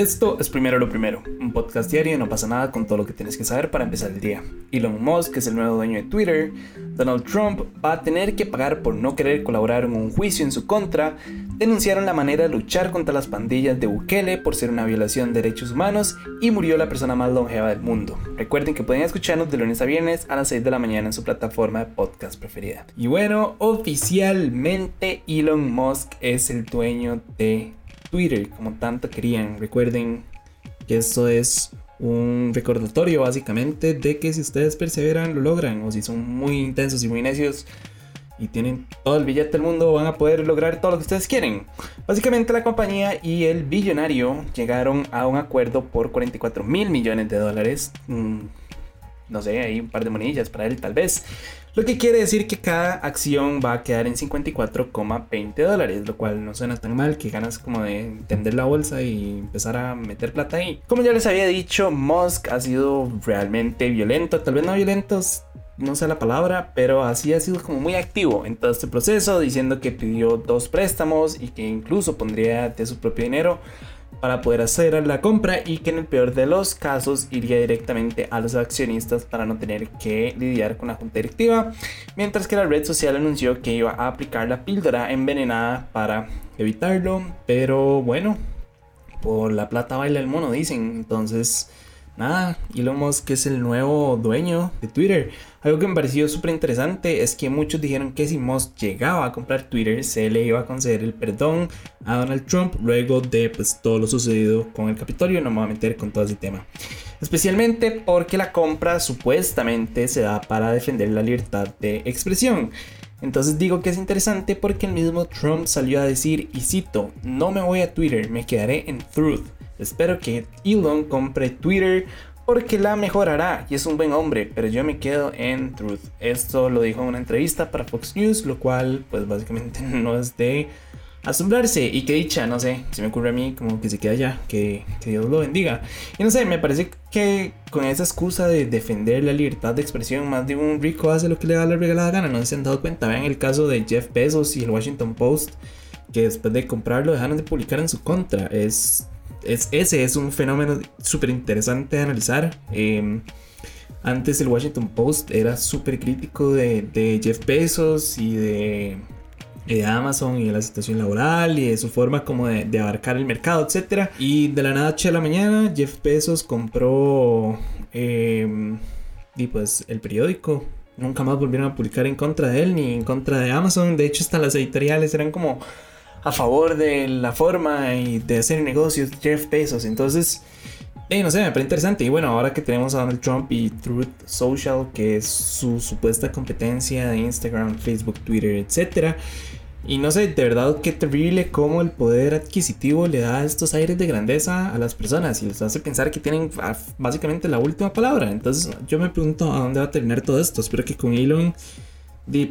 Esto es Primero lo Primero, un podcast diario y no pasa nada con todo lo que tienes que saber para empezar el día. Elon Musk es el nuevo dueño de Twitter, Donald Trump va a tener que pagar por no querer colaborar en un juicio en su contra, denunciaron la manera de luchar contra las pandillas de Bukele por ser una violación de derechos humanos y murió la persona más longeva del mundo. Recuerden que pueden escucharnos de lunes a viernes a las 6 de la mañana en su plataforma de podcast preferida. Y bueno, oficialmente Elon Musk es el dueño de Twitter como tanto querían. Recuerden que esto es un recordatorio básicamente de que si ustedes perseveran lo logran o si son muy intensos y muy necios y tienen todo el billete del mundo van a poder lograr todo lo que ustedes quieren. Básicamente la compañía y el billonario llegaron a un acuerdo por 44 mil millones de dólares. Mm, no sé, hay un par de monillas para él tal vez. Lo que quiere decir que cada acción va a quedar en 54,20 dólares, lo cual no suena tan mal, que ganas como de tender la bolsa y empezar a meter plata ahí. Como ya les había dicho, Musk ha sido realmente violento, tal vez no violentos, no sé la palabra, pero así ha sido como muy activo en todo este proceso, diciendo que pidió dos préstamos y que incluso pondría de su propio dinero para poder hacer la compra y que en el peor de los casos iría directamente a los accionistas para no tener que lidiar con la junta directiva, mientras que la red social anunció que iba a aplicar la píldora envenenada para evitarlo, pero bueno, por la plata baila el mono dicen, entonces nada, Elon Musk es el nuevo dueño de Twitter. Algo que me pareció súper interesante es que muchos dijeron que si Musk llegaba a comprar Twitter se le iba a conceder el perdón a Donald Trump luego de pues, todo lo sucedido con el Capitolio. No me voy a meter con todo ese tema. Especialmente porque la compra supuestamente se da para defender la libertad de expresión. Entonces digo que es interesante porque el mismo Trump salió a decir, y cito, no me voy a Twitter, me quedaré en Truth. Espero que Elon compre Twitter porque la mejorará y es un buen hombre, pero yo me quedo en Truth. Esto lo dijo en una entrevista para Fox News, lo cual pues básicamente no es de asombrarse y que dicha, no sé, se me ocurre a mí como que se queda allá, que, que, Dios lo bendiga. Y no sé, me parece que con esa excusa de defender la libertad de expresión, más de un rico hace lo que le da la regalada gana, no se han dado cuenta, vean el caso de Jeff Bezos y el Washington Post, que después de comprarlo dejaron de publicar en su contra, es es, ese es un fenómeno súper interesante de analizar. Em, antes el Washington Post era súper crítico de, Jeff Bezos y de, Amazon y de la situación laboral y de su forma como de, abarcar el mercado, etc. Y de la noche a la mañana Jeff Bezos compró em, y pues el periódico. Nunca más volvieron a publicar en contra de él ni en contra de Amazon. De hecho, hasta las editoriales eran como a favor de la forma y de hacer negocios Jeff Bezos. Entonces, no sé, me parece interesante. Y bueno, ahora que tenemos a Donald Trump y Truth Social, que es su supuesta competencia de Instagram, Facebook, Twitter, etc. Y no sé, de verdad qué terrible cómo el poder adquisitivo le da estos aires de grandeza a las personas y les hace pensar que tienen ah, básicamente la última palabra. Entonces yo me pregunto a dónde va a terminar todo esto. Espero que con Elon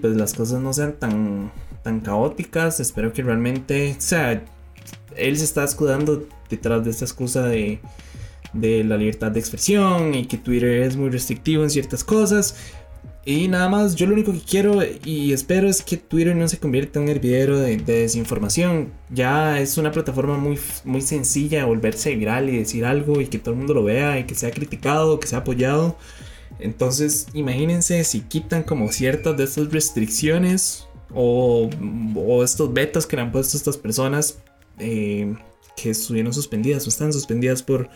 pues las cosas no sean tan tan caóticas. Espero que realmente, o sea, él se está escudando detrás de esta excusa de, de la libertad de expresión y que Twitter es muy restrictivo en ciertas cosas. Y nada más, yo lo único que quiero y espero es que Twitter no se convierta en un hervidero de, desinformación. Ya es una plataforma muy, muy sencilla volverse viral y decir algo y que todo el mundo lo vea y que sea criticado, que sea apoyado. Entonces, imagínense si quitan como ciertas de estas restricciones o, estos vetos que le han puesto estas personas eh, que estuvieron suspendidas o están suspendidas por,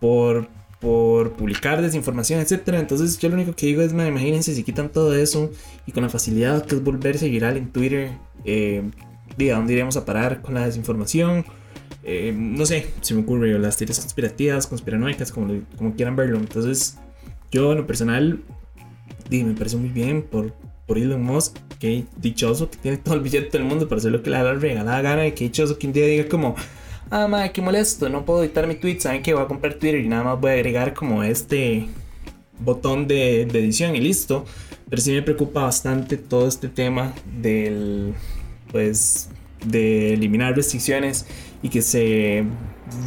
por, publicar desinformación, etc. Entonces yo lo único que digo es, imagínense si quitan todo eso y con la facilidad que es volverse viral en Twitter, eh, ¿a dónde iremos a parar con la desinformación? Eh, no sé, se me ocurre, las teorías conspirativas, conspiranoicas, como, como quieran verlo. Entonces, yo en lo personal, me parece muy bien por, por Elon Musk, que dichoso que tiene todo el billete del mundo para hacer lo que le da la regalada gana y que dichoso que un día diga como, ah, madre, qué molesto, no puedo editar mi tweet, saben que voy a comprar Twitter y nada más voy a agregar como este botón de, edición y listo. Pero sí me preocupa bastante todo este tema del, pues, de eliminar restricciones y que se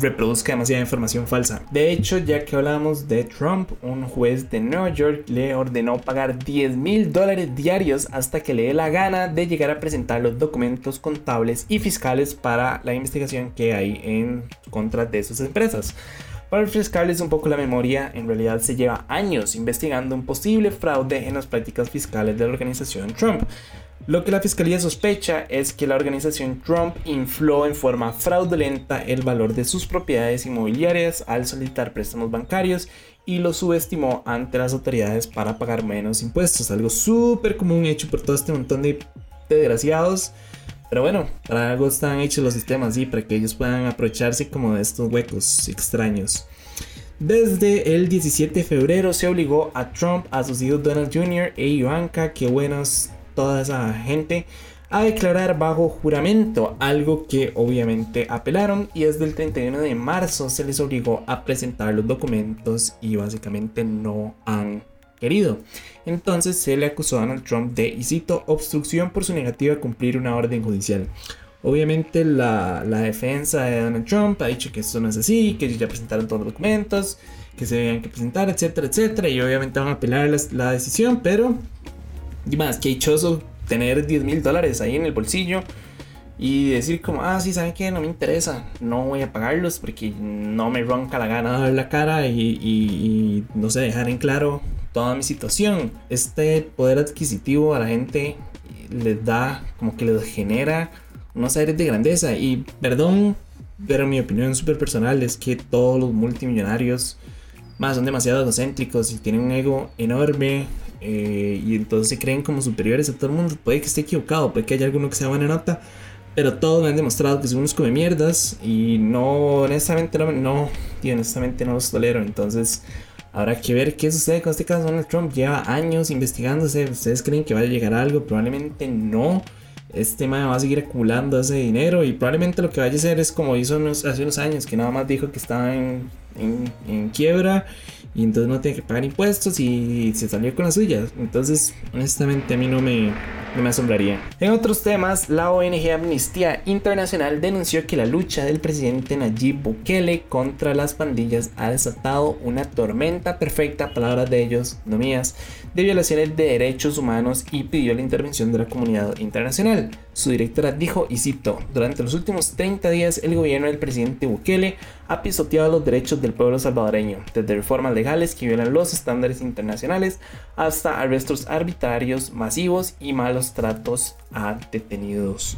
reproduzca demasiada información falsa. De hecho, ya que hablamos de Trump, un juez de Nueva York le ordenó pagar 10 mil dólares diarios hasta que le dé la gana de llegar a presentar los documentos contables y fiscales para la investigación que hay en contra de sus empresas. Para refrescarles un poco la memoria, en realidad se lleva años investigando un posible fraude en las prácticas fiscales de la organización Trump. Lo que la fiscalía sospecha es que la organización Trump infló en forma fraudulenta el valor de sus propiedades inmobiliarias al solicitar préstamos bancarios y lo subestimó ante las autoridades para pagar menos impuestos, algo súper común hecho por todo este montón de desgraciados. Pero bueno, para algo están hechos los sistemas y para que ellos puedan aprovecharse como de estos huecos extraños. Desde el 17 de febrero se obligó a Trump, a sus hijos Donald Jr. e Ivanka, que buenos toda esa gente a declarar bajo juramento, algo que obviamente apelaron y desde el 31 de marzo se les obligó a presentar los documentos y básicamente no han querido. Entonces se le acusó a Donald Trump de, y obstrucción por su negativa a cumplir una orden judicial. Obviamente la, la, defensa de Donald Trump ha dicho que eso no es así, que ellos ya presentaron todos los documentos, que se debían que presentar, etcétera, etcétera, y obviamente van a apelar la, la decisión, pero y más, que dichoso tener 10 mil dólares ahí en el bolsillo y decir como, ah, sí, ¿saben qué? No me interesa, no voy a pagarlos porque no me ronca la gana dar la cara y, y, no sé, dejar en claro toda mi situación. Este poder adquisitivo a la gente les da, como que les genera unos aires de grandeza y perdón, pero mi opinión súper personal es que todos los multimillonarios más son demasiado egocéntricos y tienen un ego enorme eh, y entonces se creen como superiores a todo el mundo. Puede que esté equivocado, puede que haya alguno que sea buena nota, pero todos me han demostrado que son unos come mierdas y no, honestamente, no, no, y honestamente no los tolero. Entonces, habrá que ver qué sucede con este caso. Donald Trump lleva años investigándose. ¿Ustedes creen que va a llegar algo? Probablemente no. Este tema va a seguir acumulando ese dinero y probablemente lo que vaya a hacer es como hizo hace unos años, que nada más dijo que estaba en quiebra y entonces no tiene que pagar impuestos y se salió con las suyas. Entonces, honestamente, a mí no me, no me asombraría. En otros temas, la ONG Amnistía Internacional denunció que la lucha del presidente Nayib Bukele contra las pandillas ha desatado una tormenta perfecta, palabras de ellos, no mías, de violaciones de derechos humanos y pidió la intervención de la comunidad internacional. Su directora dijo, y cito, durante los últimos 30 días el gobierno del presidente Bukele ha pisoteado los derechos del pueblo salvadoreño, desde reformas legales que violan los estándares internacionales hasta arrestos arbitrarios, masivos y malos tratos a detenidos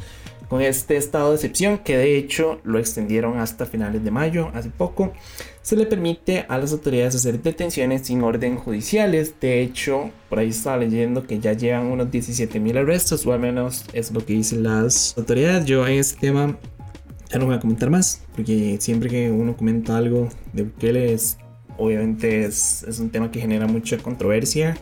con este estado de excepción, que de hecho lo extendieron hasta finales de mayo, hace poco, se le permite a las autoridades hacer detenciones sin orden judiciales. De hecho, por ahí estaba leyendo que ya llevan unos 17.000 arrestos, o al menos es lo que dicen las autoridades. Yo en este tema ya no voy a comentar más, porque siempre que uno comenta algo de Bukele, es, obviamente es, es un tema que genera mucha controversia.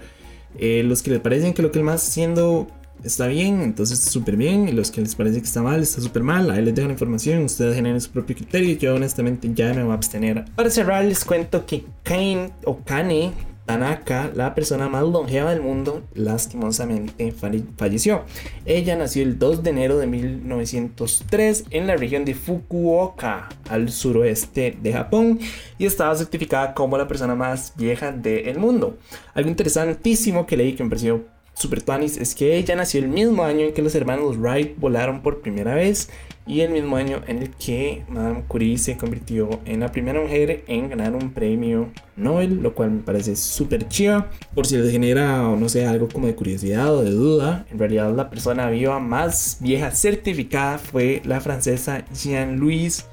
Eh, los que les parecen que lo que él más haciendo está bien, entonces está súper bien. Y los que les parece que está mal, está súper mal. Ahí les dejo la información, ustedes generen su propio criterio. Yo honestamente ya me voy a abstener. Para cerrar, les cuento que Kane o Kane Tanaka, la persona más longeva del mundo, lastimosamente falleció. Ella nació el 2 de enero de 1903 en la región de Fukuoka, al suroeste de Japón, y estaba certificada como la persona más vieja del mundo. Algo interesantísimo que leí que me pareció Super Tuanis es que ella nació el mismo año en que los hermanos Wright volaron por primera vez y el mismo año en el que Madame Curie se convirtió en la primera mujer en ganar un premio Nobel, lo cual me parece súper chido. Por si les genera, no sé, algo como de curiosidad o de duda, en realidad la persona viva más vieja certificada fue la francesa Jean-Louise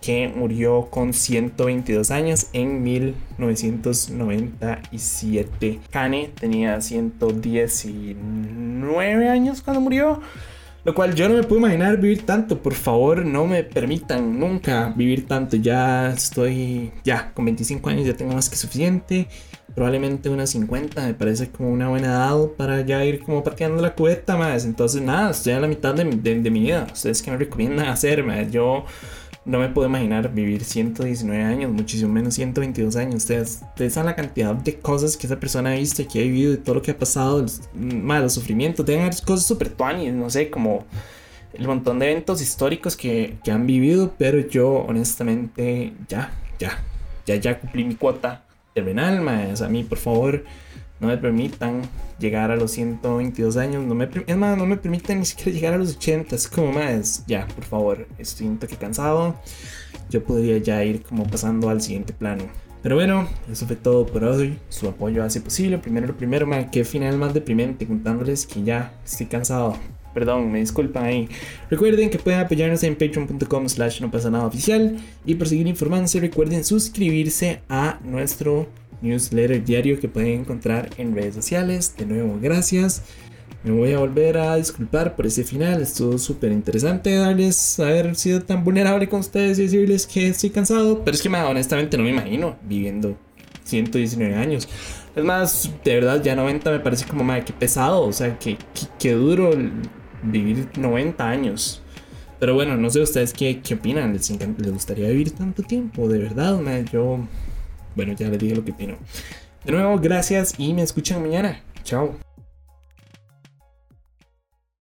Que murió con 122 años en 1997. Kane tenía 119 años cuando murió. Lo cual yo no me puedo imaginar vivir tanto. Por favor, no me permitan nunca vivir tanto. Ya estoy, ya, con 25 años ya tengo más que suficiente. Probablemente unas 50 me parece como una buena edad para ya ir como pateando la cubeta más. Entonces, nada, estoy a la mitad de, de mi vida. ¿Ustedes qué me recomiendan hacer? Más? Yo no me puedo imaginar vivir 119 años, muchísimo menos 122 años. Ustedes, saben la cantidad de cosas que esa persona ha visto, que ha vivido, y todo lo que ha pasado, los, más los sufrimientos. Deben cosas súper tuanis, no sé, como el montón de eventos históricos que, han vivido, pero yo honestamente ya, ya, ya, ya cumplí mi cuota terminal, más a mí por favor no me permitan llegar a los 122 años, no me, es más, no me permiten ni siquiera llegar a los 80, es como más, ya, por favor, estoy un cansado, yo podría ya ir como pasando al siguiente plano. Pero bueno, eso fue todo por hoy. Su apoyo hace posible. Primero lo primero, man, qué final más deprimente contándoles que ya estoy cansado. Perdón, me disculpan ahí. Recuerden que pueden apoyarnos en patreon.com slash no pasa nada oficial. Y por seguir informándose, recuerden suscribirse a nuestro newsletter diario que pueden encontrar en redes sociales. De nuevo, gracias. Me voy a volver a disculpar por ese final. Estuvo súper interesante darles haber sido tan vulnerable con ustedes y decirles que estoy cansado. Pero es que honestamente no me imagino viviendo 119 años. Es más, de verdad, ya 90 me parece como, madre, qué pesado. O sea, qué, qué, duro vivir 90 años. Pero bueno, no sé ustedes qué, qué opinan. ¿Les, ¿Les, gustaría vivir tanto tiempo? De verdad, yo. Bueno, ya les dije lo que opino. De nuevo, gracias y me escuchan mañana. Chao.